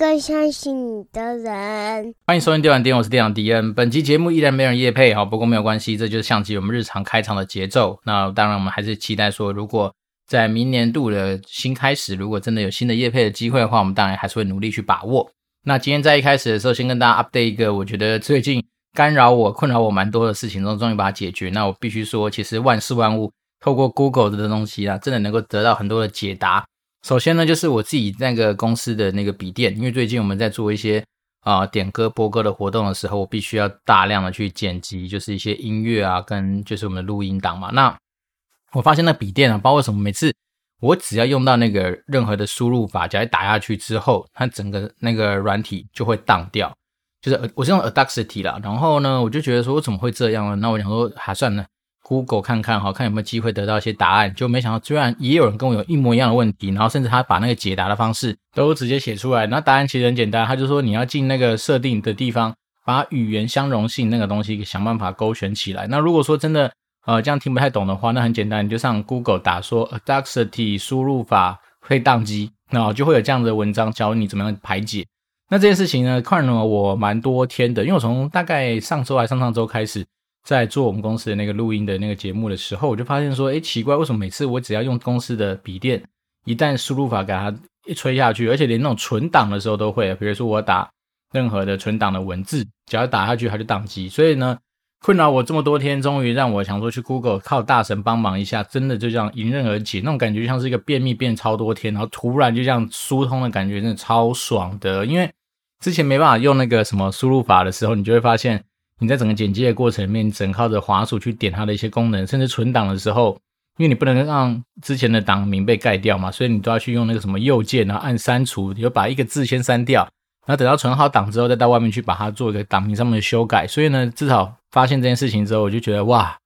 更相信你的人。欢迎收听电玩店，我是店长迪恩。本期节目依然没人夜配，哈，不过没有关系，这就是像极我们日常开场的节奏。那当然，我们还是期待说，如果在明年度的新开始，如果真的有新的夜配的机会的话，我们当然还是会努力去把握。那今天在一开始的时候，先跟大家 update 一个，我觉得最近干扰我、困扰我蛮多的事情中，终于把它解决。那我必须说，其实万事万物。透过 Google 的东西啊，真的能够得到很多的解答。首先呢，就是我自己那个公司的那个笔电，因为最近我们在做一些啊、点歌播歌的活动的时候，我必须要大量的去剪辑，就是一些音乐啊，跟就是我们的录音档嘛。那我发现那笔电啊，包括什么，每次我只要用到那个任何的输入法，只要打下去之后，它整个那个软体就会荡掉。就是我是用 Audacity 啦，然后呢，我就觉得说我怎么会这样呢？那我想说，还算了。Google 看看哈，看有没有机会得到一些答案，就没想到居然也有人跟我有一模一样的问题，然后甚至他把那个解答的方式都直接写出来。那答案其实很简单，他就说你要进那个设定的地方，把语言相容性那个东西想办法勾选起来。那如果说真的呃这样听不太懂的话，那很简单，你就上 Google 打说 Audacity 输入法会宕机，那就会有这样的文章教你怎么样排解。那这件事情呢，困扰了我蛮多天的，因为我从大概上周还上上周开始。在做我们公司的那个录音的那个节目的时候，我就发现说，哎，奇怪，为什么每次我只要用公司的笔电，一旦输入法给它一吹下去，而且连那种存档的时候都会，比如说我打任何的存档的文字，只要打下去它就宕机。所以呢，困扰我这么多天，终于让我想说去 Google 靠大神帮忙一下，真的就这样迎刃而解。那种感觉像是一个便秘便超多天，然后突然就这样疏通的感觉，真的超爽的。因为之前没办法用那个什么输入法的时候，你就会发现。你在整个剪辑的过程里面，整靠着滑鼠去点它的一些功能，甚至存档的时候，因为你不能让之前的档名被盖掉嘛，所以你都要去用那个什么右键，然后按删除，你就把一个字先删掉，然后等到存好档之后，再到外面去把它做一个档名上面的修改。所以呢，至少发现这件事情之后，我就觉得哇，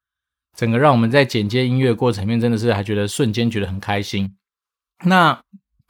整个让我们在剪接音乐过程面，真的是还觉得瞬间觉得很开心。那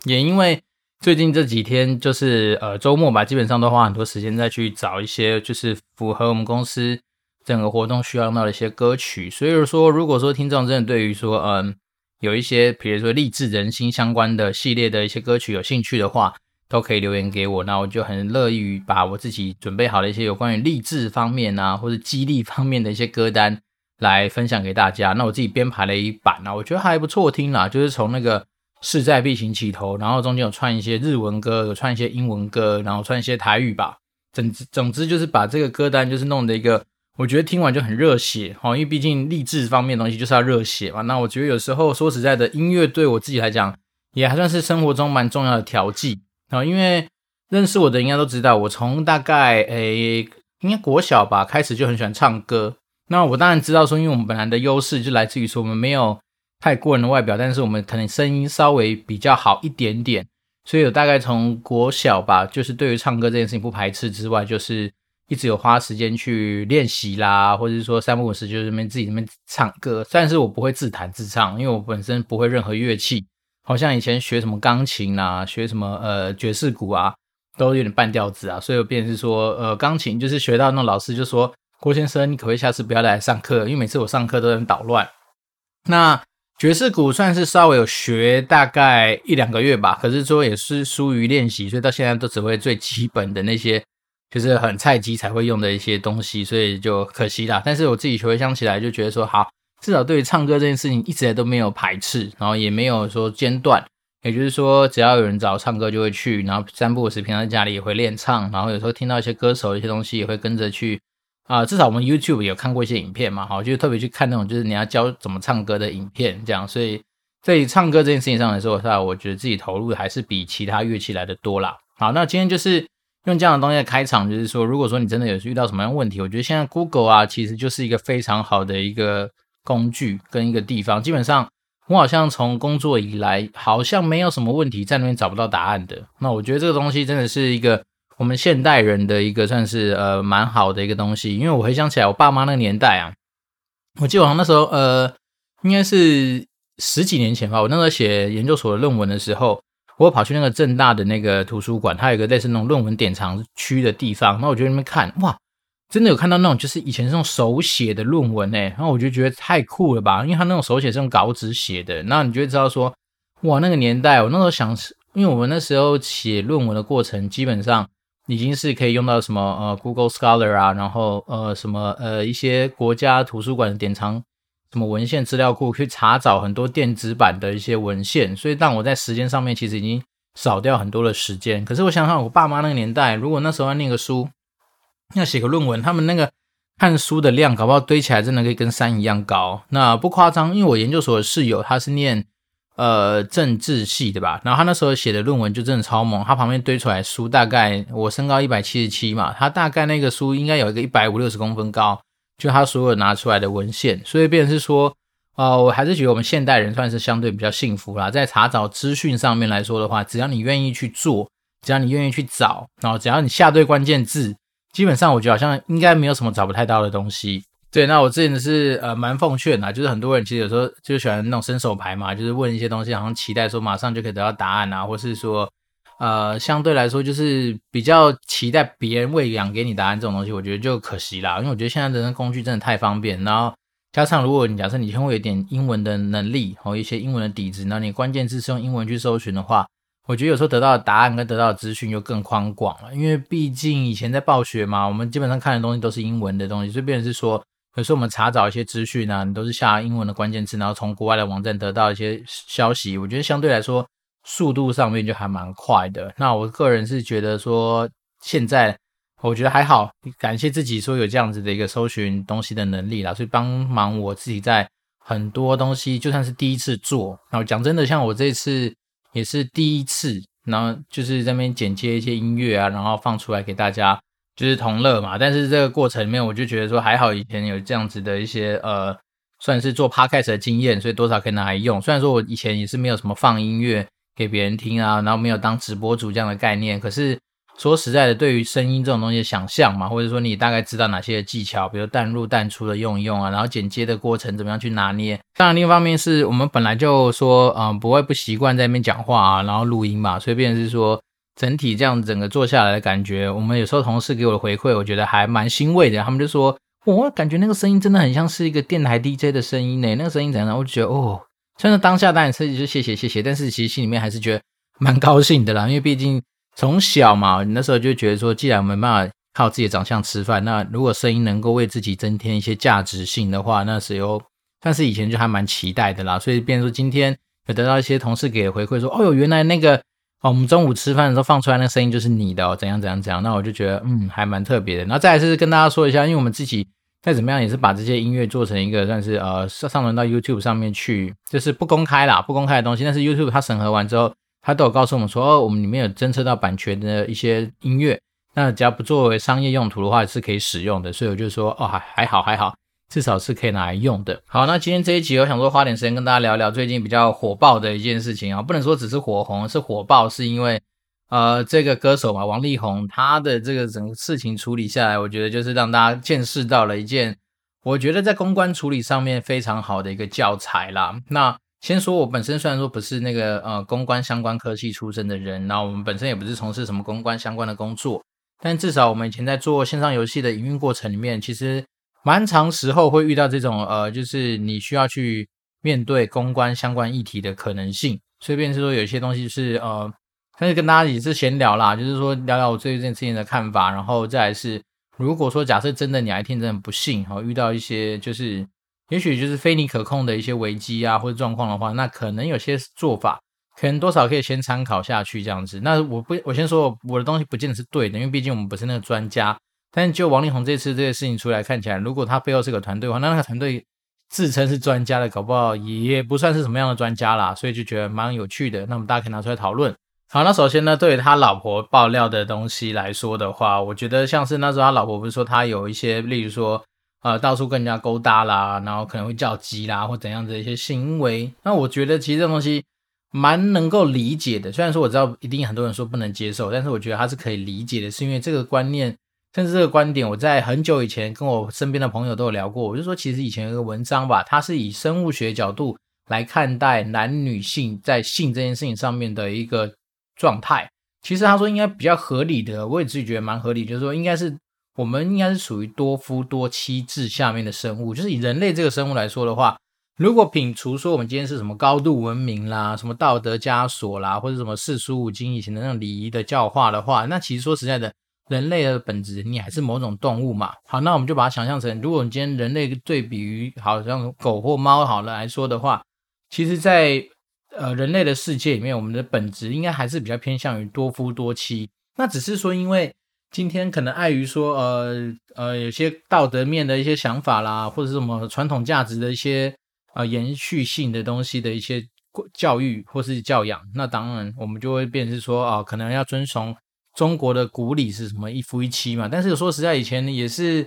也因为。最近这几天就是呃周末吧，基本上都花很多时间再去找一些就是符合我们公司整个活动需要用到的一些歌曲。所以说，如果说听众真的对于说嗯、有一些比如说励志人心相关的系列的一些歌曲有兴趣的话，都可以留言给我，那我就很乐意于把我自己准备好的一些有关于励志方面啊或者激励方面的一些歌单来分享给大家。那我自己编排了一版啊，我觉得还不错听啦，就是从那个。势在必行起头，然后中间有串一些日文歌，有串一些英文歌，然后串一些台语吧。总之，总之就是把这个歌单就是弄的一个，我觉得听完就很热血哈。因为毕竟励志方面的东西就是要热血嘛。那我觉得有时候说实在的，音乐对我自己来讲也还算是生活中蛮重要的调剂啊。因为认识我的应该都知道，我从大概诶应该国小吧开始就很喜欢唱歌。那我当然知道说，因为我们本来的优势就来自于说我们没有。太过人的外表，但是我们可能声音稍微比较好一点点，所以有大概从国小吧，就是对于唱歌这件事情不排斥之外，就是一直有花时间去练习啦，或者是说三不五时就是那边自己那边唱歌。但是我不会自弹自唱，因为我本身不会任何乐器，好像以前学什么钢琴啊，学什么呃爵士鼓啊，都有点半吊子啊，所以我变是说呃钢琴就是学到那老师就说郭先生，你可不可以下次不要来上课，因为每次我上课都很捣乱。那爵士鼓算是稍微有学大概一两个月吧，可是说也是疏于练习，所以到现在都只会最基本的那些，就是很菜鸡才会用的一些东西，所以就可惜啦。但是我自己回想起来，就觉得说好，至少对于唱歌这件事情一直都没有排斥，然后也没有说间断，也就是说只要有人找唱歌就会去，然后三不五时平常在家里也会练唱，然后有时候听到一些歌手一些东西也会跟着去。啊、至少我们 YouTube 有看过一些影片嘛，好，就特别去看那种就是你要教怎么唱歌的影片，这样，所以在唱歌这件事情上来说，那我觉得自己投入还是比其他乐器来的多啦。好，那今天就是用这样的东西来开场，就是说，如果说你真的有遇到什么样问题，我觉得现在 Google 啊，其实就是一个非常好的一个工具跟一个地方。基本上，我好像从工作以来，好像没有什么问题在那边找不到答案的。那我觉得这个东西真的是一个。我们现代人的一个算是呃蛮好的一个东西，因为我回想起来，我爸妈那个年代啊，我记得我好像那时候呃应该是十几年前吧，我那时候写研究所的论文的时候，我跑去那个政大的那个图书馆，它有一个类似那种论文典藏区的地方，那我就在那边看，哇，真的有看到那种就是以前这种手写的论文诶，然后我就觉得太酷了吧，因为他那种手写这种稿纸写的，那你就会知道说。哇，那个年代，我那时候想，因为我们那时候写论文的过程，基本上已经是可以用到什么呃 Google Scholar 啊，然后呃什么呃一些国家图书馆的典藏什么文献资料库去查找很多电子版的一些文献，所以让我在时间上面其实已经少掉很多的时间。可是我想想，我爸妈那个年代，如果那时候要念个书，要写个论文，他们那个。看书的量搞不好堆起来真的可以跟山一样高，那不夸张，因为我研究所的室友他是念呃政治系的吧，然后他那时候写的论文就真的超猛，他旁边堆出来书大概我身高一百七十七嘛，他大概那个书应该有一个一百五六十公分高，就他所有拿出来的文献，所以变成是说，呃，我还是觉得我们现代人算是相对比较幸福啦，在查找资讯上面来说的话，只要你愿意去做，只要你愿意去找，然后只要你下对关键字。基本上我觉得好像应该没有什么找不太到的东西。对，那我之前是呃蛮奉劝的，就是很多人其实有时候就喜欢那种伸手牌嘛，就是问一些东西，好像期待说马上就可以得到答案啊，或是说呃相对来说就是比较期待别人喂养给你答案这种东西，我觉得就可惜啦。因为我觉得现在的工具真的太方便，然后加上如果你假设你先会有点英文的能力和一些英文的底子，那你关键字是用英文去搜寻的话。我觉得有时候得到的答案跟得到的资讯又更宽广了，因为毕竟以前在暴雪嘛，我们基本上看的东西都是英文的东西，所以变成是说，有时候我们查找一些资讯啊，你都是下英文的关键词，然后从国外的网站得到一些消息。我觉得相对来说，速度上面就还蛮快的。那我个人是觉得说，现在我觉得还好，感谢自己说有这样子的一个搜寻东西的能力啦，所以帮忙我自己在很多东西，就算是第一次做，然后讲真的，像我这次。也是第一次，然后就是在那边剪接一些音乐啊，然后放出来给大家，就是同乐嘛。但是这个过程里面，我就觉得说还好，以前有这样子的一些呃，算是做 podcast 的经验，所以多少可以拿来用。虽然说我以前也是没有什么放音乐给别人听啊，然后没有当直播主这样的概念，可是。说实在的，对于声音这种东西的想象嘛，或者说你大概知道哪些技巧，比如淡入淡出的用一用啊，然后剪接的过程怎么样去拿捏。当然，另一方面是我们本来就说，嗯、不会不习惯在那边讲话啊，然后录音嘛，所以变成是说整体这样整个做下来的感觉，我们有时候同事给我的回馈，我觉得还蛮欣慰的。他们就说，我感觉那个声音真的很像是一个电台 DJ 的声音呢，那个声音怎样？我就觉得哦，虽然当下当然自己就谢谢谢谢，但是其实心里面还是觉得蛮高兴的啦，因为毕竟。从小嘛，你那时候就觉得说，既然没办法靠自己的长相吃饭，那如果声音能够为自己增添一些价值性的话，那时候，但是以前就还蛮期待的啦。所以，变成说今天有得到一些同事给的回馈，说，哦哟，原来那个哦，我们中午吃饭的时候放出来那个声音就是你的哦，怎样怎样怎样。那我就觉得，嗯，还蛮特别的。然后再来是跟大家说一下，因为我们自己再怎么样也是把这些音乐做成一个算是呃上上传到 YouTube 上面去，就是不公开啦，不公开的东西。但是 YouTube 它审核完之后。它都有告诉我们说，哦，我们里面有侦测到版权的一些音乐，那只要不作为商业用途的话，是可以使用的。所以我就说，哦，还还好还好，至少是可以拿来用的。好，那今天这一集，我想说花点时间跟大家聊聊最近比较火爆的一件事情啊，不能说只是火红，是火爆，是因为呃，这个歌手嘛，王力宏，他的这个整个事情处理下来，我觉得就是让大家见识到了一件，我觉得在公关处理上面非常好的一个教材啦。那先说，我本身虽然说不是那个呃公关相关科系出身的人，那我们本身也不是从事什么公关相关的工作，但至少我们以前在做线上游戏的营运过程里面，其实蛮长时候会遇到这种呃，就是你需要去面对公关相关议题的可能性。所以便是说，有些东西是呃，但是跟大家也是闲聊啦，就是说聊聊我对这件事情的看法，然后再来是，如果说假设真的你哪一天真的不幸，然后遇到一些就是。也许就是非你可控的一些危机啊，或者状况的话，那可能有些做法，可能多少可以先参考下去这样子。那我不，我先说我的东西不见得是对的，因为毕竟我们不是那个专家。但就王力宏这次这个事情出来看起来，如果他背后是个团队的话，那那个团队自称是专家的，搞不好也不算是什么样的专家啦。所以就觉得蛮有趣的。那么大家可以拿出来讨论。好，那首先呢，对于他老婆爆料的东西来说的话，我觉得像是那时候他老婆不是说他有一些，例如说。呃，到处跟人家勾搭啦，然后可能会叫鸡啦，或怎样的一些行为。那我觉得其实这东西蛮能够理解的。虽然说我知道一定很多人说不能接受，但是我觉得他是可以理解的，是因为这个观念，甚至这个观点，我在很久以前跟我身边的朋友都有聊过。我就说，其实以前有个文章吧，它是以生物学角度来看待男女性在性这件事情上面的一个状态。其实他说应该比较合理的，我也自己觉得蛮合理，就是说应该是。我们应该是属于多夫多妻制下面的生物，就是以人类这个生物来说的话，如果摒除说我们今天是什么高度文明啦，什么道德枷锁啦，或者什么四书五经以前的那种礼仪的教化的话，那其实说实在的，人类的本质你还是某种动物嘛。好，那我们就把它想象成，如果你今天人类对比于好像狗或猫好了来说的话，其实在呃人类的世界里面，我们的本质应该还是比较偏向于多夫多妻。那只是说因为。今天可能碍于说，呃呃，有些道德面的一些想法啦，或者是什么传统价值的一些呃延续性的东西的一些教育或是教养，那当然我们就会变成说啊、可能要遵从中国的古礼是什么一夫一妻嘛。但是说实在，以前也是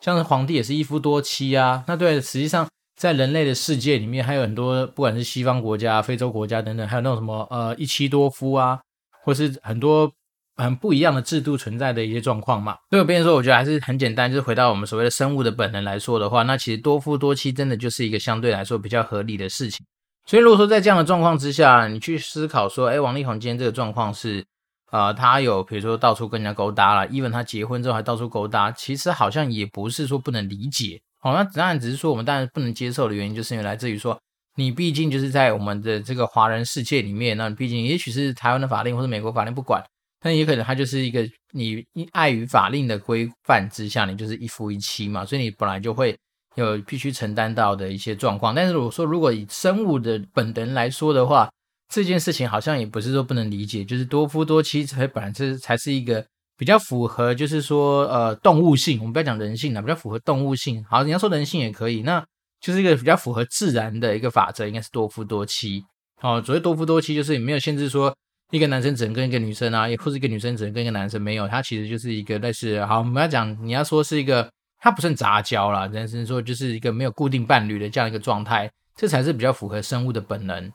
像是皇帝也是一夫多妻啊。那对，实际上在人类的世界里面，还有很多不管是西方国家、非洲国家等等，还有那种什么呃一妻多夫啊，或是很多。很不一样的制度存在的一些状况嘛，所以我变成说，我觉得还是很简单，就是回到我们所谓的生物的本能来说的话，那其实多夫多妻真的就是一个相对来说比较合理的事情。所以如果说在这样的状况之下，你去思考说，哎，王力宏今天这个状况是，呃，他有比如说到处跟人家勾搭了，even 他结婚之后还到处勾搭，其实好像也不是说不能理解。好，那当然只是说我们当然不能接受的原因，就是因为来自于说，你毕竟就是在我们的这个华人世界里面，那毕竟也许是台湾的法令或者美国法令不管。但也可能他就是一个你碍于法令的规范之下，你就是一夫一妻嘛，所以你本来就会有必须承担到的一些状况。但是如果说如果以生物的本能来说的话，这件事情好像也不是说不能理解，就是多夫多妻才本来这才是一个比较符合，就是说呃动物性，我们不要讲人性了，比较符合动物性。好，你要说人性也可以，那就是一个比较符合自然的一个法则，应该是多夫多妻。哦，所谓多夫多妻就是也没有限制说。一个男生只能跟一个女生啊，也或者一个女生只能跟一个男生，没有，它其实就是一个类似，好，我们要讲，你要说是一个，它不算杂交啦，但是说就是一个没有固定伴侣的这样一个状态，这才是比较符合生物的本能。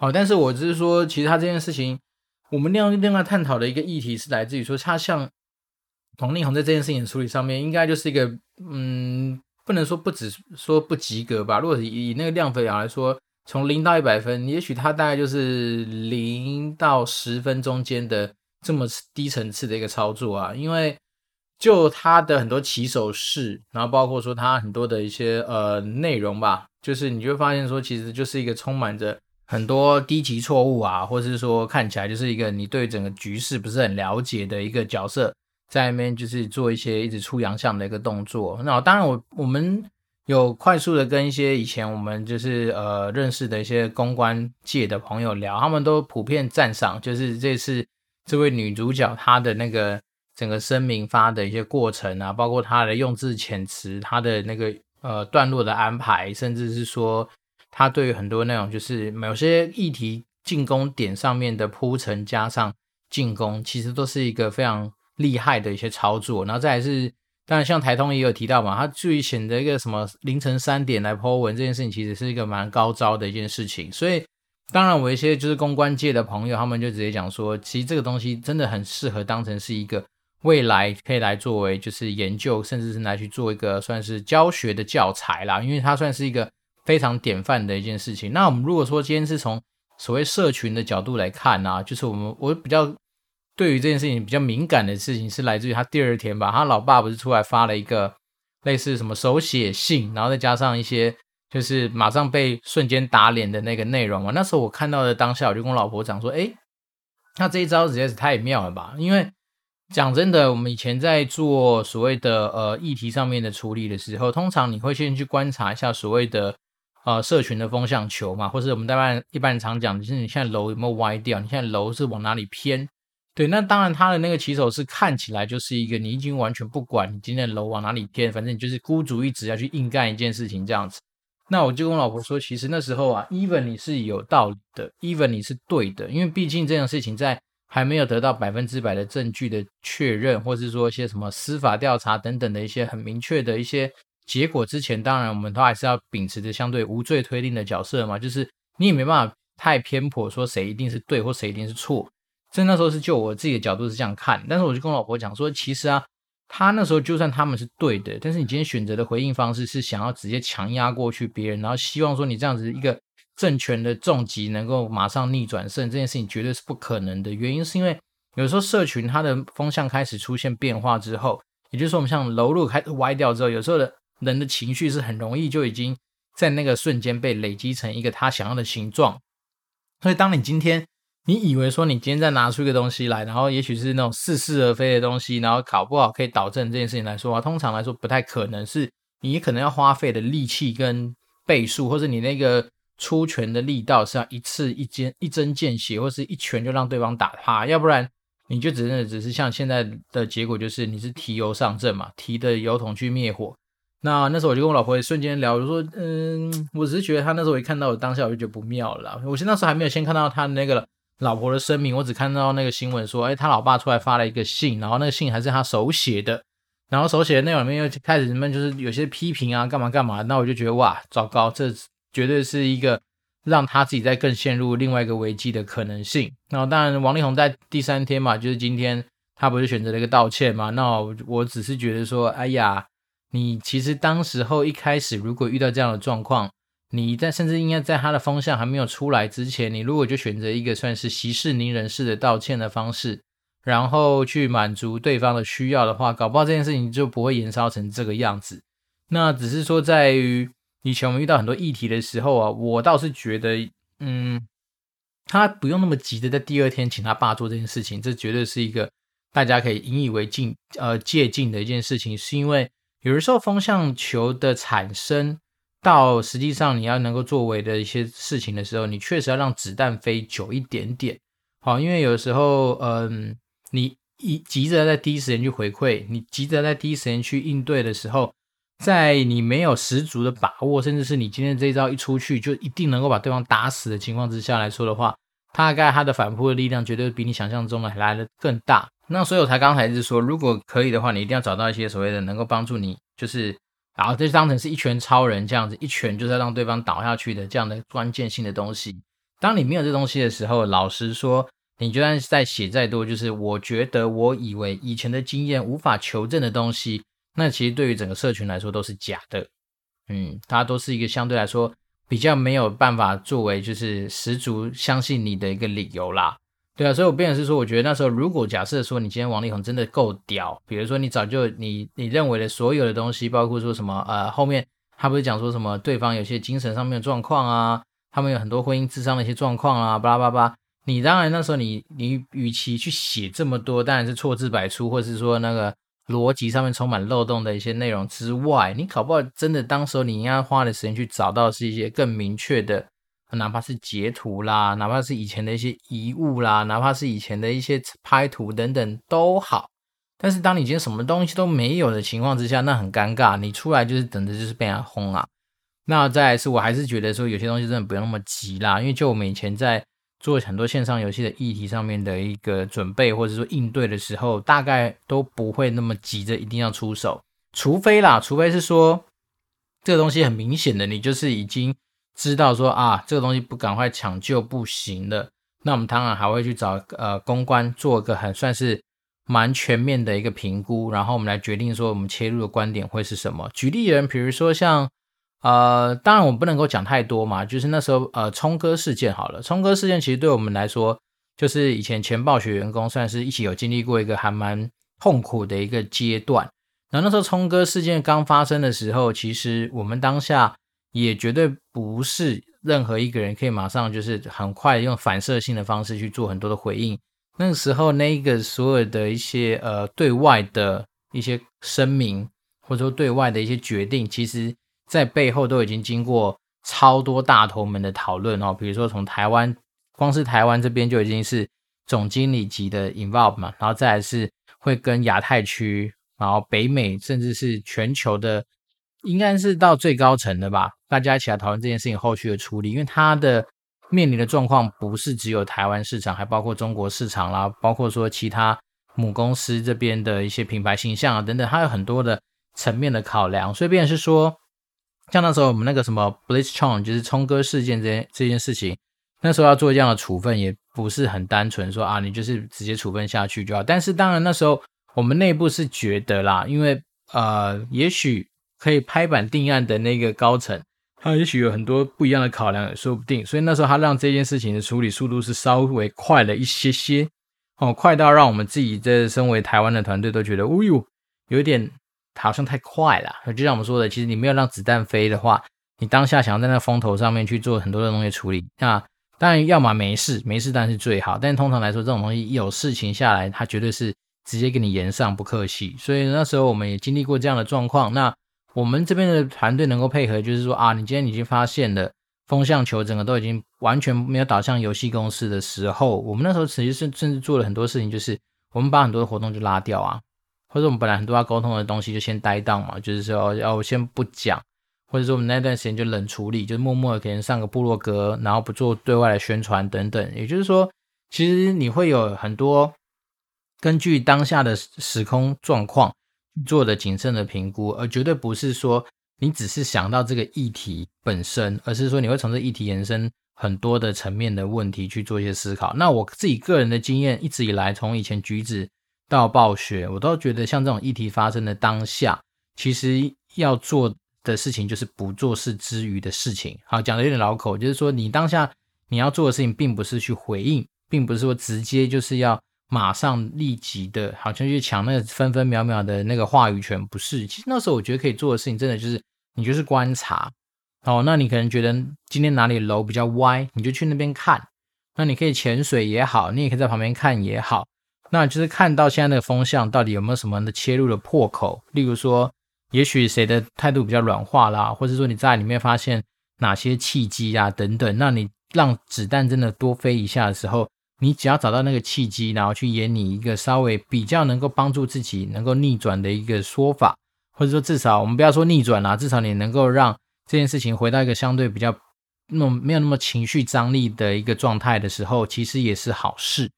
好，但是我只是说，其实他这件事情，我们另外另外探讨的一个议题是来自于说，他像王力宏在这件事情的处理上面，应该就是一个，嗯，不能说不止说不及格吧，如果以以那个量分来说。从零到一百分，也许他大概就是零到十分中间的这么低层次的一个操作啊。因为就他的很多起手式，然后包括说他很多的一些呃内容吧，就是你就会发现说，其实就是一个充满着很多低级错误啊，或是说看起来就是一个你对整个局势不是很了解的一个角色，在那边就是做一些一直出洋相的一个动作。那当然我，我我们。有快速的跟一些以前我们就是呃认识的一些公关界的朋友聊，他们都普遍赞赏，就是这次这位女主角她的那个整个声明发的一些过程啊，包括她的用字遣词，她的那个呃段落的安排，甚至是说他对于很多那种就是某些议题进攻点上面的铺陈加上进攻，其实都是一个非常厉害的一些操作，然后再来是。当然，像台通也有提到嘛，他注意选择一个什么凌晨三点来 po 文这件事情，其实是一个蛮高招的一件事情。所以，当然我一些就是公关界的朋友，他们就直接讲说，其实这个东西真的很适合当成是一个未来可以来作为就是研究，甚至是来去做一个算是教学的教材啦，因为它算是一个非常典范的一件事情。那我们如果说今天是从所谓社群的角度来看啊，就是我们我比较。对于这件事情比较敏感的事情是来自于他第二天吧，他老爸不是出来发了一个类似什么手写信，然后再加上一些就是马上被瞬间打脸的那个内容嘛。那时候我看到的当下，我就跟我老婆讲说：“哎，那这一招实在是太妙了吧！”因为讲真的，我们以前在做所谓的呃议题上面的处理的时候，通常你会先去观察一下所谓的呃社群的风向球嘛，或是我们一般一般人常讲就是你现在楼有没有歪掉，你现在楼是往哪里偏。对，那当然，他的那个骑手是看起来就是一个你已经完全不管你今天的楼往哪里偏，反正你就是孤注一掷要去硬干一件事情这样子。那我就跟我老婆说，其实那时候啊，even 你是有道理的，even 你是对的，因为毕竟这件事情在还没有得到百分之百的证据的确认，或是说一些什么司法调查等等的一些很明确的一些结果之前，当然我们都还是要秉持着相对无罪推定的角色嘛，就是你也没办法太偏颇说谁一定是对或谁一定是错。所以那时候是就我自己的角度是这样看，但是我就跟我老婆讲说，其实啊，他那时候就算他们是对的，但是你今天选择的回应方式是想要直接强压过去别人，然后希望说你这样子一个政权的重击能够马上逆转胜，这件事情绝对是不可能的。原因是因为有时候社群它的风向开始出现变化之后，也就是说我们像楼路开始歪掉之后，有时候的人的情绪是很容易就已经在那个瞬间被累积成一个他想要的形状。所以，当你今天你以为说你今天再拿出一个东西来，然后也许是那种似是而非的东西，然后搞不好可以导正这件事情来说啊，通常来说不太可能是你可能要花费的力气跟倍数，或者你那个出拳的力道是要一次一针一针见血，或是一拳就让对方打趴，要不然你就只是只是像现在的结果，就是你是提油上阵嘛，提的油桶去灭火。那那时候我就跟我老婆也瞬间聊，我说，嗯，我只是觉得他那时候一看到我当下我就觉得不妙了。我现那时候还没有先看到他那个老婆的声明，我只看到那个新闻说，哎，他老爸出来发了一个信，然后那个信还是他手写的，然后手写的内容里面又开始人们就是有些批评啊，干嘛干嘛。那我就觉得哇，糟糕，这绝对是一个让他自己再更陷入另外一个危机的可能性。然后当然王力宏在第三天嘛，就是今天他不是选择了一个道歉嘛？那，我只是觉得说，哎呀。你其实当时候一开始，如果遇到这样的状况，你在甚至应该在他的方向还没有出来之前，你如果就选择一个算是息事宁人式的道歉的方式，然后去满足对方的需要的话，搞不好这件事情就不会延烧成这个样子。那只是说，在于以前我们遇到很多议题的时候啊，我倒是觉得，嗯，他不用那么急的在第二天请他爸做这件事情，这绝对是一个大家可以引以为镜呃借鉴的一件事情，是因为。有的时候，风向球的产生到实际上你要能够作为的一些事情的时候，你确实要让子弹飞久一点点。好，因为有时候，嗯，你一急着在第一时间去回馈，你急着在第一时间去应对的时候，在你没有十足的把握，甚至是你今天这一招一出去就一定能够把对方打死的情况之下来说的话，大概他的反扑的力量绝对比你想象中的来的更大。那所以我才刚才是说，如果可以的话，你一定要找到一些所谓的能够帮助你，就是，然后这就当成是一拳超人这样子，一拳就是要让对方倒下去的这样的关键性的东西。当你没有这东西的时候，老实说，你就算再写再多，就是我觉得我以为以前的经验无法求证的东西，那其实对于整个社群来说都是假的。嗯，它都是一个相对来说比较没有办法作为就是十足相信你的一个理由啦。对啊，所以我变成是说，我觉得那时候如果假设说你今天王力宏真的够屌，比如说你早就你你认为的所有的东西，包括说什么呃后面他不是讲说什么对方有些精神上面的状况啊，他们有很多婚姻智商的一些状况啊，巴拉巴拉，你当然那时候你你与其去写这么多，当然是错字百出，或是说那个逻辑上面充满漏洞的一些内容之外，你搞不好真的当时候你应该花的时间去找到是一些更明确的。哪怕是截图啦，哪怕是以前的一些遗物啦，哪怕是以前的一些拍图等等都好。但是当你今天什么东西都没有的情况之下，那很尴尬。你出来就是等着就是被人家轰啊。那再来是我还是觉得说有些东西真的不用那么急啦，因为就我们以前在做很多线上游戏的议题上面的一个准备或者说应对的时候，大概都不会那么急着一定要出手，除非啦，除非是说这个东西很明显的，你就是已经。知道说啊，这个东西不赶快抢救不行了，那我们当然还会去找呃公关做一个很算是蛮全面的一个评估，然后我们来决定说我们切入的观点会是什么。举例人，比如说像呃，当然我们不能够讲太多嘛，就是那时候呃聪哥事件好了，聪哥事件其实对我们来说，就是以前前暴雪员工算是一起有经历过一个还蛮痛苦的一个阶段。然后那时候聪哥事件刚发生的时候，其实我们当下。也绝对不是任何一个人可以马上就是很快用反射性的方式去做很多的回应。那个时候，那个所有的一些呃对外的一些声明，或者说对外的一些决定，其实在背后都已经经过超多大头们的讨论哦。比如说从台湾，光是台湾这边就已经是总经理级的 involve 嘛，然后再来是会跟亚太区，然后北美，甚至是全球的。应该是到最高层的吧，大家一起来讨论这件事情后续的处理，因为它的面临的状况不是只有台湾市场，还包括中国市场啦，包括说其他母公司这边的一些品牌形象啊等等，它有很多的层面的考量，所以便是说，像那时候我们那个什么 Blitzchung 就是冲哥事件这件这件事情，那时候要做这样的处分也不是很单纯说啊，你就是直接处分下去就好，但是当然那时候我们内部是觉得啦，因为呃，也许。可以拍板定案的那个高层，他也许有很多不一样的考量，也说不定。所以那时候他让这件事情的处理速度是稍微快了一些些，哦，快到让我们自己这身为台湾的团队都觉得，哦哟，有点好像太快了。就像我们说的，其实你没有让子弹飞的话，你当下想要在那风头上面去做很多的东西处理，那当然要么没事，没事当然是最好。但通常来说，这种东西有事情下来，它绝对是直接给你延上，不客气。所以那时候我们也经历过这样的状况。那我们这边的团队能够配合，就是说啊，你今天已经发现了风向球整个都已经完全没有导向游戏公司的时候，我们那时候其实是甚至做了很多事情，就是我们把很多的活动就拉掉啊。或者我们本来很多要沟通的东西就先待档嘛，就是说要我先不讲，或者说我们那段时间就冷处理，就默默的给人上个部落格，然后不做对外的宣传等等。也就是说，其实你会有很多根据当下的时空状况做的谨慎的评估，而绝对不是说你只是想到这个议题本身，而是说你会从这议题延伸很多的层面的问题去做一些思考。那我自己个人的经验一直以来，从以前橘子。到暴雪，我都觉得像这种议题发生的当下，其实要做的事情就是不做事之余的事情。好，讲的有点绕口，就是说你当下你要做的事情，并不是去回应，并不是说直接就是要马上立即的，好像去抢那个分分秒秒的那个话语权，不是。其实那时候我觉得可以做的事情，真的就是你就是观察。哦，那你可能觉得今天哪里楼比较歪，你就去那边看。那你可以潜水也好，你也可以在旁边看也好。那就是看到现在那个风向到底有没有什么的切入的破口，例如说，也许谁的态度比较软化啦，或者说你在里面发现哪些契机啊等等，那你让子弹真的多飞一下的时候，你只要找到那个契机，然后去演你一个稍微比较能够帮助自己能够逆转的一个说法，或者说至少我们不要说逆转啦，至少你能够让这件事情回到一个相对比较那种没有那么情绪张力的一个状态的时候，其实也是好事。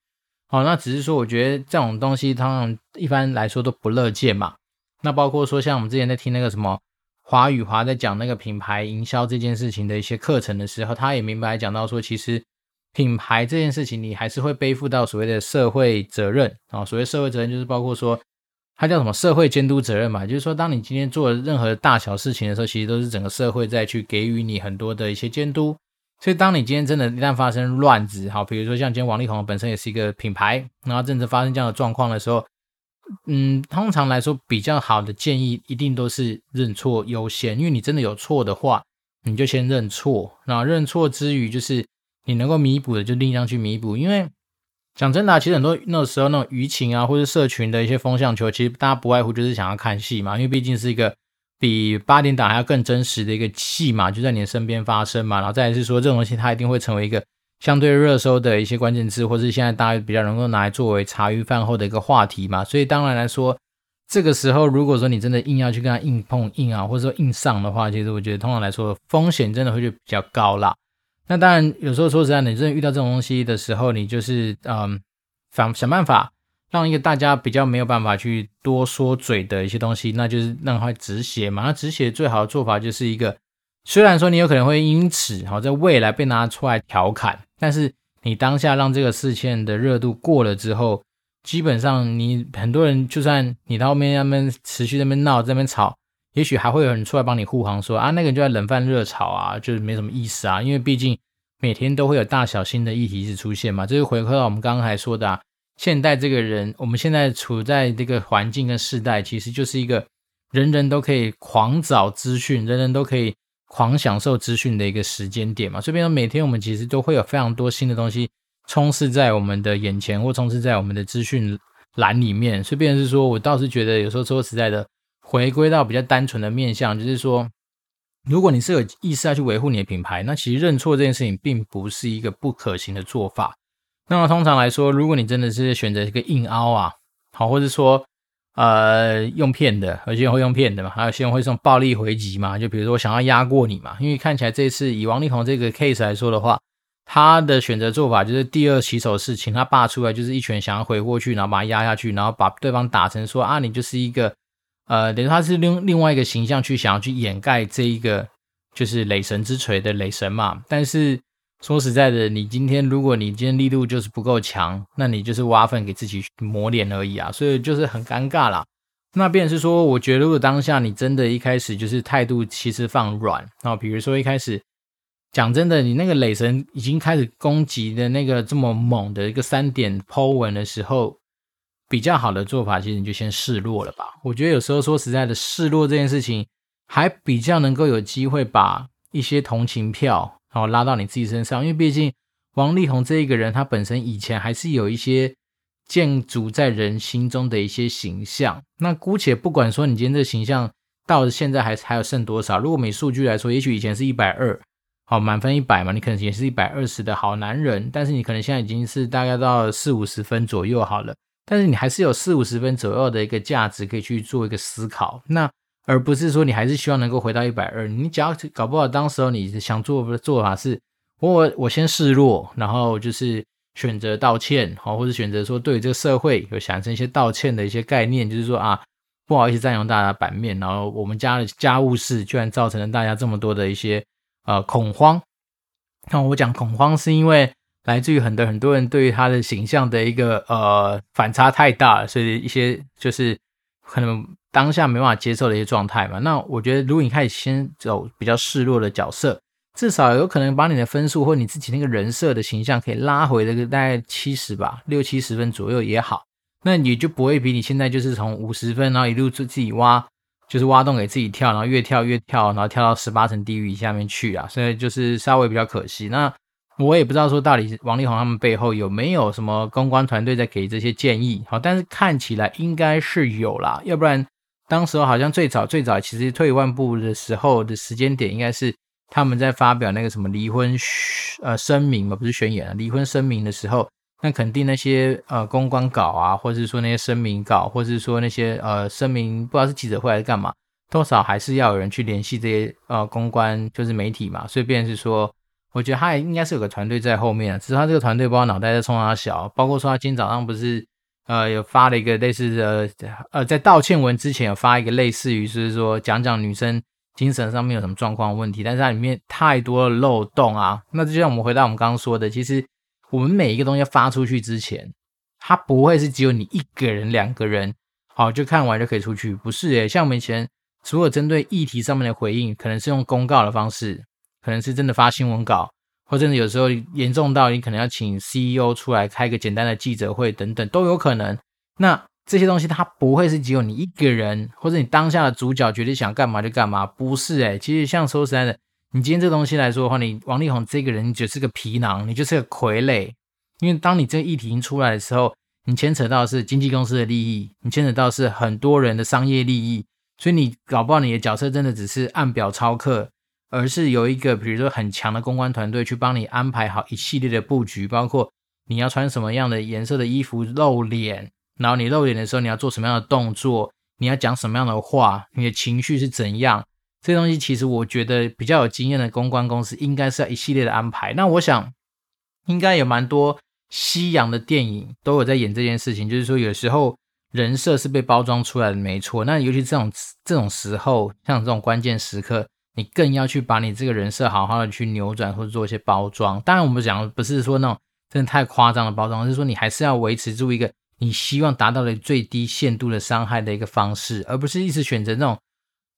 好，那只是说，我觉得这种东西，通常一般来说都不乐见嘛。那包括说，像我们之前在听那个什么华语华在讲那个品牌营销这件事情的一些课程的时候，他也明白讲到说，其实品牌这件事情，你还是会背负到所谓的社会责任啊。所谓社会责任，就是包括说，它叫什么社会监督责任嘛。就是说，当你今天做任何大小事情的时候，其实都是整个社会在去给予你很多的一些监督。所以，当你今天真的一旦发生乱子，好，比如说像今天王力宏本身也是一个品牌，然后真的发生这样的状况的时候，嗯，通常来说比较好的建议一定都是认错优先，因为你真的有错的话，你就先认错，然后认错之余，就是你能够弥补的就尽量去弥补。因为讲真的，其实很多那时候那种舆情啊，或者社群的一些风向球，其实大家不外乎就是想要看戏嘛，因为毕竟是一个。比八点档还要更真实的一个戏嘛，就在你的身边发生嘛。然后再来是说，这种东西它一定会成为一个相对热搜的一些关键字，或是现在大家比较能够拿来作为茶余饭后的一个话题嘛。所以当然来说，这个时候如果说你真的硬要去跟他硬碰硬啊，或者说硬上的话，其实我觉得通常来说风险真的会就比较高啦。那当然有时候说实在，你真的遇到这种东西的时候，你就是嗯，想想办法。让一个大家比较没有办法去多说嘴的一些东西，那就是让它止血嘛。那止血最好的做法就是一个，虽然说你有可能会因此好在未来被拿出来调侃，但是你当下让这个事件的热度过了之后，基本上你很多人就算你到后面那边持续在那边闹在那边吵，也许还会有人出来帮你护航说啊，那个人就在冷饭热炒啊，就是没什么意思啊。因为毕竟每天都会有大小新的议题是出现嘛，这就回归到我们刚刚才说的啊。现代这个人，我们现在处在这个环境跟时代，其实就是一个人人都可以狂找资讯，人人都可以狂享受资讯的一个时间点嘛。所以，变成每天我们其实都会有非常多新的东西充斥在我们的眼前，或充斥在我们的资讯栏里面。所以，变成是说我倒是觉得，有时候说实在的，回归到比较单纯的面向，就是说，如果你是有意识要去维护你的品牌，那其实认错这件事情并不是一个不可行的做法。那么通常来说，如果你真的是选择一个硬凹啊，好，或者说呃用骗的，有些人会用骗的嘛，还有些人会送暴力回击嘛，就比如说我想要压过你嘛，因为看起来这次以王力宏这个 case 来说的话，他的选择做法就是第二起手式，请他爸出来，就是一拳想要回过去，然后把他压下去，然后把对方打成说啊，你就是一个呃，等于他是另另外一个形象去想要去掩盖这一个就是雷神之锤的雷神嘛，但是。说实在的，你今天如果你今天力度就是不够强，那你就是挖粪给自己抹脸而已啊，所以就是很尴尬啦。那便是说，我觉得如果当下你真的一开始就是态度其实放软啊，比如说一开始讲真的，你那个雷神已经开始攻击的那个这么猛的一个三点 po 文的时候，比较好的做法其实你就先示弱了吧。我觉得有时候说实在的，示弱这件事情还比较能够有机会把。一些同情票，然后拉到你自己身上，因为毕竟王力宏这一个人，他本身以前还是有一些建筑在人心中的一些形象。那姑且不管说你今天这形象到现在还还有剩多少，如果没数据来说，也许以前是一百二，好，满分一百嘛，你可能也是一百二十的好男人，但是你可能现在已经是大概到四五十分左右好了，但是你还是有四五十分左右的一个价值可以去做一个思考。那而不是说你还是希望能够回到一百二，你只要搞不好，当时候你想做的做法是，我我先示弱，然后就是选择道歉，好，或者选择说对这个社会有产生一些道歉的一些概念，就是说啊，不好意思占用大家版面，然后我们家的家务事居然造成了大家这么多的一些呃恐慌。那我讲恐慌是因为来自于很多很多人对于他的形象的一个呃反差太大了，所以一些就是可能。当下没办法接受的一些状态嘛，那我觉得如果你开始先走比较示弱的角色，至少有可能把你的分数或你自己那个人设的形象可以拉回那个大概七十吧，六七十分左右也好，那你就不会比你现在就是从五十分然后一路自自己挖，就是挖洞给自己跳，然后越跳越跳，然后跳到十八层地狱下面去啊，所以就是稍微比较可惜。那我也不知道说到底王力宏他们背后有没有什么公关团队在给这些建议，好，但是看起来应该是有啦，要不然。当时候好像最早最早，其实退一万步的时候的时间点，应该是他们在发表那个什么离婚呃声明嘛，不是宣言啊，离婚声明的时候，那肯定那些呃公关稿啊，或者是说那些声明稿，或者是说那些呃声明，不知道是记者会还是干嘛，多少还是要有人去联系这些呃公关，就是媒体嘛，所以便是说，我觉得他也应该是有个团队在后面，只是他这个团队不知道脑袋在冲他小，包括说他今天早上不是。呃，有发了一个类似的，呃，在道歉文之前有发一个类似于是说讲讲女生精神上面有什么状况问题，但是它里面太多的漏洞啊。那就像我们回到我们刚刚说的，其实我们每一个东西要发出去之前，它不会是只有你一个人、两个人，好就看完就可以出去，不是诶，像我们以前除了针对议题上面的回应，可能是用公告的方式，可能是真的发新闻稿。或者有时候严重到你可能要请 CEO 出来开个简单的记者会等等都有可能。那这些东西它不会是只有你一个人，或者你当下的主角决定想干嘛就干嘛，不是诶，其实像说实在的，你今天这东西来说的话，你王力宏这个人你就是个皮囊，你就是个傀儡。因为当你这个议题已经出来的时候，你牵扯到的是经纪公司的利益，你牵扯到是很多人的商业利益，所以你搞不好你的角色真的只是按表操课。而是有一个，比如说很强的公关团队去帮你安排好一系列的布局，包括你要穿什么样的颜色的衣服露脸，然后你露脸的时候你要做什么样的动作，你要讲什么样的话，你的情绪是怎样，这些东西其实我觉得比较有经验的公关公司应该是要一系列的安排。那我想应该有蛮多西洋的电影都有在演这件事情，就是说有时候人设是被包装出来的，没错。那尤其这种这种时候，像这种关键时刻。你更要去把你这个人设好好的去扭转或者做一些包装。当然，我们讲的不是说那种真的太夸张的包装，而是说你还是要维持住一个你希望达到的最低限度的伤害的一个方式，而不是一直选择那种。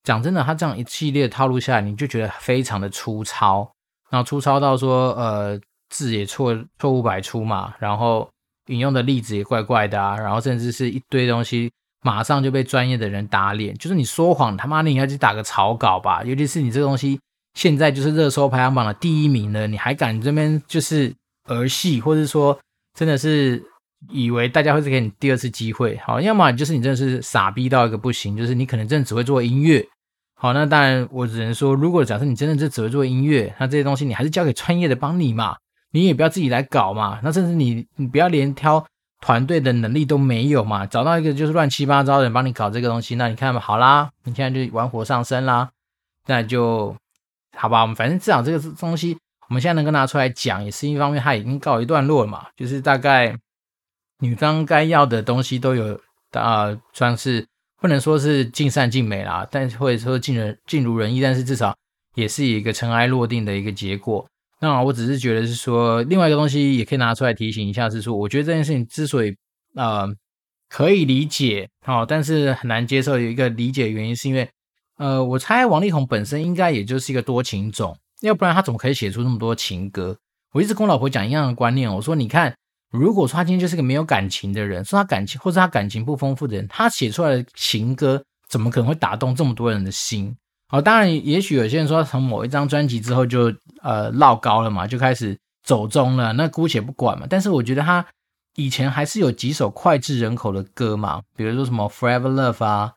讲真的，他这样一系列套路下来，你就觉得非常的粗糙，然后粗糙到说，呃，字也错错误百出嘛，然后引用的例子也怪怪的啊，然后甚至是一堆东西。马上就被专业的人打脸，就是你说谎，他妈的你要去打个草稿吧。尤其是你这个东西现在就是热搜排行榜的第一名了，你还敢这边就是儿戏，或者说真的是以为大家会是给你第二次机会？好，要么就是你真的是傻逼到一个不行，就是你可能真的只会做音乐。好，那当然我只能说，如果假设你真的是只会做音乐，那这些东西你还是交给专业的帮你嘛，你也不要自己来搞嘛。那甚至你你不要连挑。团队的能力都没有嘛，找到一个就是乱七八糟的人帮你搞这个东西，那你看嘛，好啦，你现在就玩火上身啦，那就好吧。我们反正至少这个东西，我们现在能够拿出来讲，也是一方面，它已经告一段落了嘛，就是大概女方该要的东西都有啊、算是不能说是尽善尽美啦，但是或者说尽人尽如人意，但是至少也是一个尘埃落定的一个结果。那我只是觉得是说，另外一个东西也可以拿出来提醒一下，是说，我觉得这件事情之所以呃可以理解，哦，但是很难接受，有一个理解的原因是因为，呃，我猜王力宏本身应该也就是一个多情种，要不然他怎么可以写出那么多情歌？我一直跟我老婆讲一样的观念，我说，你看，如果说他今天就是个没有感情的人，说他感情或者他感情不丰富的人，他写出来的情歌怎么可能会打动这么多人的心？好，当然，也许有些人说从某一张专辑之后就呃落高了嘛，就开始走中了，那姑且不管嘛。但是我觉得他以前还是有几首脍炙人口的歌嘛，比如说什么《Forever Love》啊，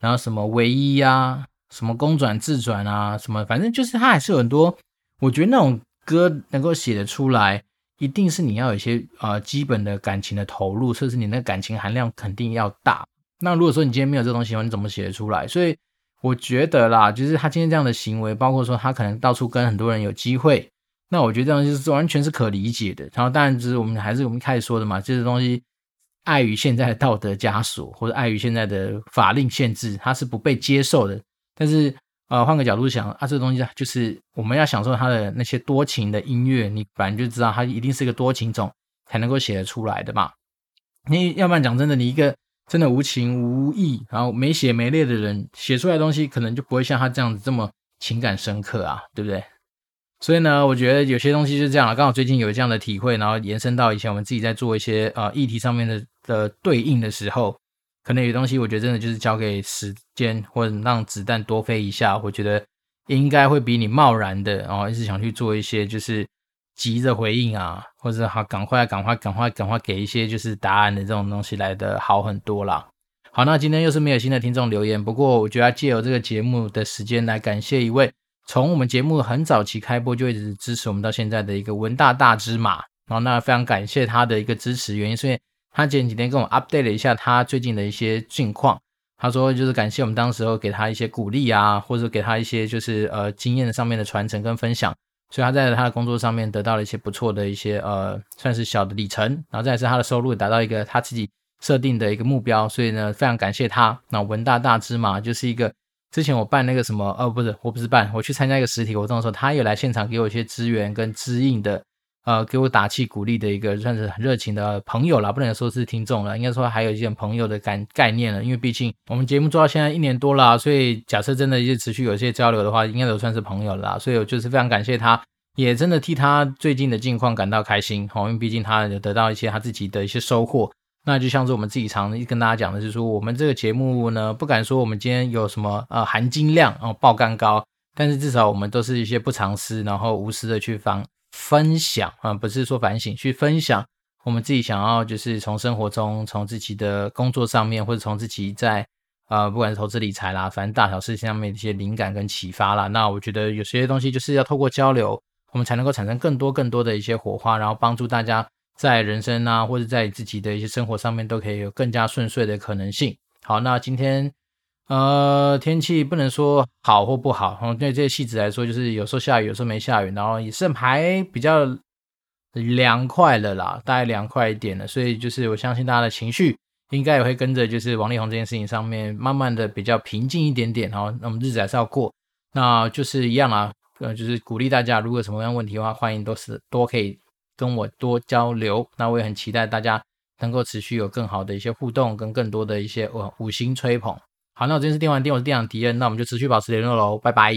然后什么《唯一》啊，什么《公转自转》啊，什么反正就是他还是有很多，我觉得那种歌能够写得出来，一定是你要有一些呃基本的感情的投入，甚至你那感情含量肯定要大。那如果说你今天没有这东西，你怎么写得出来？所以。我觉得啦，就是他今天这样的行为，包括说他可能到处跟很多人有机会，那我觉得这样就是完全是可理解的。然后当然就是我们还是我们开始说的嘛，这些东西碍于现在的道德枷锁或者碍于现在的法令限制，它是不被接受的。但是呃，换个角度想啊，这个东西就是我们要享受他的那些多情的音乐，你反正就知道他一定是一个多情种才能够写得出来的嘛。你要不然讲真的，你一个。真的无情无义，然后没血没泪的人写出来的东西，可能就不会像他这样子这么情感深刻啊，对不对？所以呢，我觉得有些东西就是这样了。刚好最近有这样的体会，然后延伸到以前我们自己在做一些呃议题上面的的对应的时候，可能有些东西我觉得真的就是交给时间，或者让子弹多飞一下，我觉得应该会比你贸然的，然后一直想去做一些就是。急着回应啊，或者好赶快赶快赶快赶快给一些就是答案的这种东西来的好很多啦。好，那今天又是没有新的听众留言，不过我觉得要借由这个节目的时间来感谢一位从我们节目很早期开播就一直支持我们到现在的一个文大大芝麻，然后那非常感谢他的一个支持，原因是因为他前几天跟我 update 了一下他最近的一些近况，他说就是感谢我们当时候给他一些鼓励啊，或者给他一些就是呃经验上面的传承跟分享。所以他在他的工作上面得到了一些不错的一些呃，算是小的里程，然后再是他的收入达到一个他自己设定的一个目标，所以呢，非常感谢他。那文大大芝麻就是一个之前我办那个什么，呃，不是，我不是办，我去参加一个实体活动的时候，他也来现场给我一些资源跟资应的，呃，给我打气鼓励的一个算是很热情的朋友啦，不能说是听众了，应该说还有一些朋友的感概念了，因为毕竟我们节目做到现在一年多了，所以假设真的一直持续有一些交流的话，应该都算是朋友了，所以我就是非常感谢他。也真的替他最近的境况感到开心，因为毕竟他有得到一些他自己的一些收获。那就像是我们自己常跟大家讲的，就是说我们这个节目呢，不敢说我们今天有什么呃含金量哦爆干高，但是至少我们都是一些不藏私，然后无私的去分分享啊，不是说反省，去分享我们自己想要就是从生活中，从自己的工作上面，或者从自己在呃不管是投资理财啦，反正大小事情上面的一些灵感跟启发啦。那我觉得有些东西就是要透过交流。我们才能够产生更多更多的一些火花，然后帮助大家在人生啊，或者在自己的一些生活上面都可以有更加顺遂的可能性。好，那今天呃天气不能说好或不好，嗯，对这些戏子来说，就是有时候下雨，有时候没下雨，然后也是还比较凉快了啦，大概凉快一点了。所以就是我相信大家的情绪应该也会跟着就是王力宏这件事情上面慢慢的比较平静一点点。然后那我们日子还是要过，那就是一样啊。呃，就是鼓励大家，如果有什么样问题的话，欢迎都是多可以跟我多交流。那我也很期待大家能够持续有更好的一些互动，跟更多的一些呃五星吹捧。好，那我今天是电玩店，我是店长迪恩，那我们就持续保持联络喽，拜拜。